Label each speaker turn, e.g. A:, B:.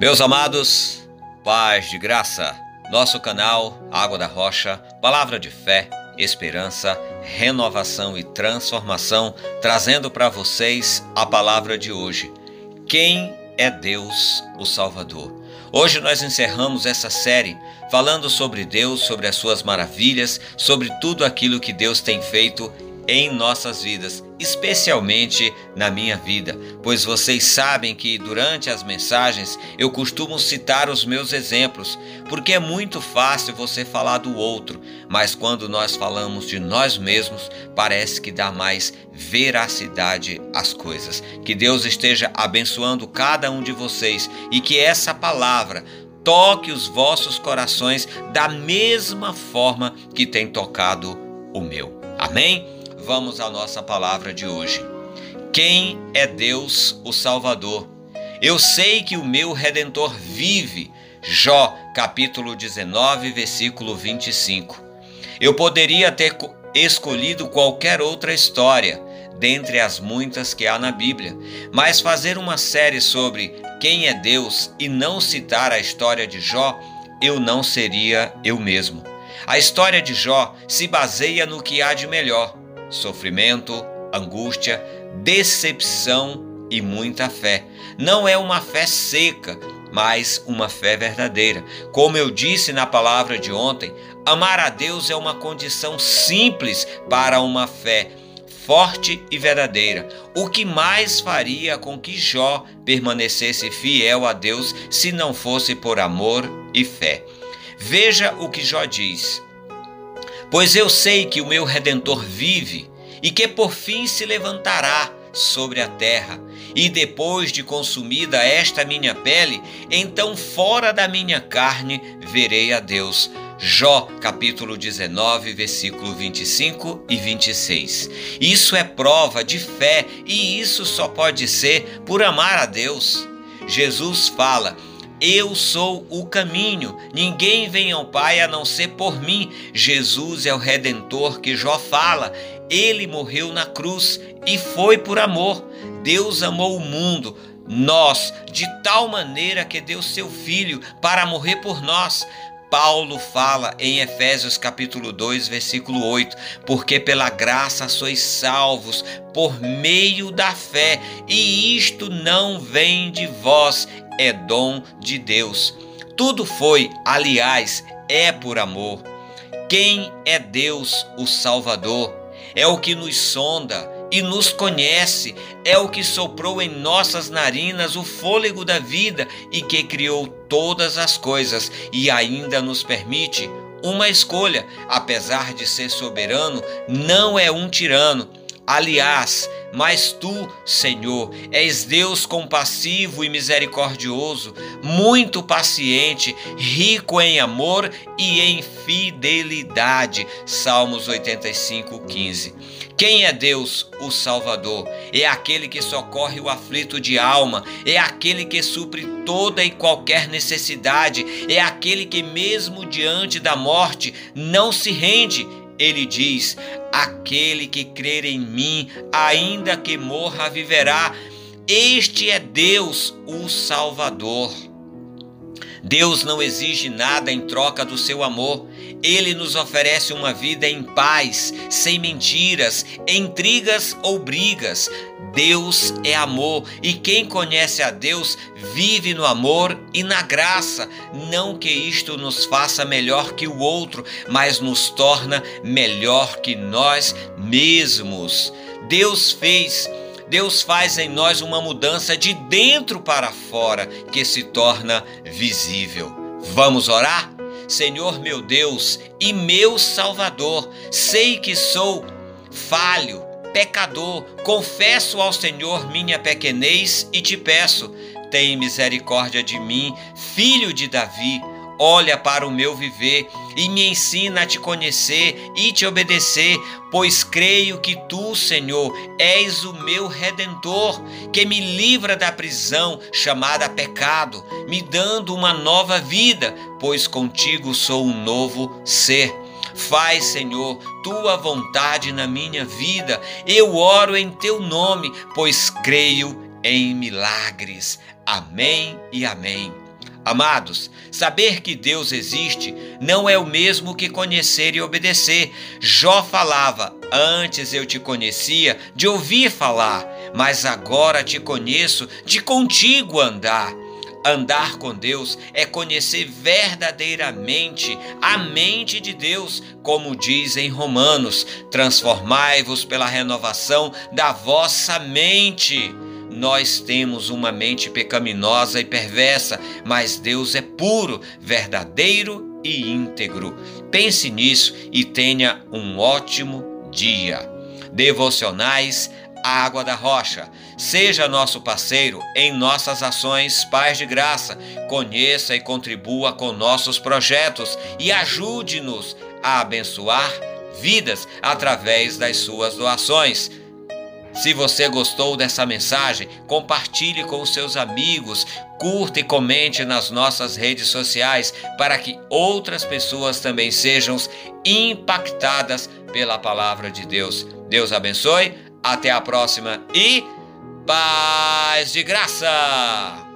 A: Meus amados, paz de graça, nosso canal Água da Rocha, palavra de fé, esperança, renovação e transformação, trazendo para vocês a palavra de hoje. Quem é Deus, o Salvador? Hoje nós encerramos essa série falando sobre Deus, sobre as suas maravilhas, sobre tudo aquilo que Deus tem feito em nossas vidas, especialmente na minha vida, pois vocês sabem que durante as mensagens eu costumo citar os meus exemplos, porque é muito fácil você falar do outro, mas quando nós falamos de nós mesmos, parece que dá mais veracidade às coisas. Que Deus esteja abençoando cada um de vocês e que essa palavra toque os vossos corações da mesma forma que tem tocado o meu. Amém? Vamos à nossa palavra de hoje. Quem é Deus, o Salvador? Eu sei que o meu redentor vive. Jó, capítulo 19, versículo 25. Eu poderia ter escolhido qualquer outra história dentre as muitas que há na Bíblia, mas fazer uma série sobre quem é Deus e não citar a história de Jó, eu não seria eu mesmo. A história de Jó se baseia no que há de melhor sofrimento, angústia, decepção e muita fé. Não é uma fé seca, mas uma fé verdadeira. Como eu disse na palavra de ontem, amar a Deus é uma condição simples para uma fé forte e verdadeira. O que mais faria com que Jó permanecesse fiel a Deus se não fosse por amor e fé? Veja o que Jó diz. Pois eu sei que o meu redentor vive e que por fim se levantará sobre a terra. E depois de consumida esta minha pele, então fora da minha carne verei a Deus. Jó, capítulo 19, versículo 25 e 26. Isso é prova de fé e isso só pode ser por amar a Deus. Jesus fala: eu sou o caminho, ninguém vem ao Pai a não ser por mim. Jesus é o redentor que Jó fala. Ele morreu na cruz e foi por amor. Deus amou o mundo, nós, de tal maneira que deu seu filho para morrer por nós. Paulo fala em Efésios capítulo 2, versículo 8, porque pela graça sois salvos por meio da fé, e isto não vem de vós, é dom de Deus. Tudo foi, aliás, é por amor. Quem é Deus, o Salvador? É o que nos sonda e nos conhece, é o que soprou em nossas narinas o fôlego da vida e que criou todas as coisas e ainda nos permite uma escolha, apesar de ser soberano, não é um tirano. Aliás, mas tu, Senhor, és Deus compassivo e misericordioso, muito paciente, rico em amor e em fidelidade. Salmos 85, 15. Quem é Deus, o Salvador? É aquele que socorre o aflito de alma, é aquele que supre toda e qualquer necessidade, é aquele que, mesmo diante da morte, não se rende ele diz: Aquele que crer em mim, ainda que morra, viverá. Este é Deus, o Salvador. Deus não exige nada em troca do seu amor. Ele nos oferece uma vida em paz, sem mentiras, intrigas ou brigas. Deus é amor e quem conhece a Deus vive no amor e na graça. Não que isto nos faça melhor que o outro, mas nos torna melhor que nós mesmos. Deus fez Deus faz em nós uma mudança de dentro para fora que se torna visível. Vamos orar? Senhor meu Deus e meu Salvador, sei que sou falho, pecador, confesso ao Senhor minha pequenez e te peço, tem misericórdia de mim, filho de Davi olha para o meu viver e me ensina a te conhecer e te obedecer, pois creio que tu, Senhor, és o meu redentor, que me livra da prisão chamada pecado, me dando uma nova vida, pois contigo sou um novo ser. Faz, Senhor, tua vontade na minha vida. Eu oro em teu nome, pois creio em milagres. Amém e amém. Amados, saber que Deus existe não é o mesmo que conhecer e obedecer. Jó falava: Antes eu te conhecia de ouvir falar, mas agora te conheço de contigo andar. Andar com Deus é conhecer verdadeiramente a mente de Deus, como diz em Romanos: transformai-vos pela renovação da vossa mente. Nós temos uma mente pecaminosa e perversa, mas Deus é puro, verdadeiro e íntegro. Pense nisso e tenha um ótimo dia. Devocionais Água da Rocha. Seja nosso parceiro em nossas ações Paz de Graça. Conheça e contribua com nossos projetos e ajude-nos a abençoar vidas através das suas doações. Se você gostou dessa mensagem, compartilhe com os seus amigos, curta e comente nas nossas redes sociais para que outras pessoas também sejam impactadas pela palavra de Deus. Deus abençoe, até a próxima e paz de graça!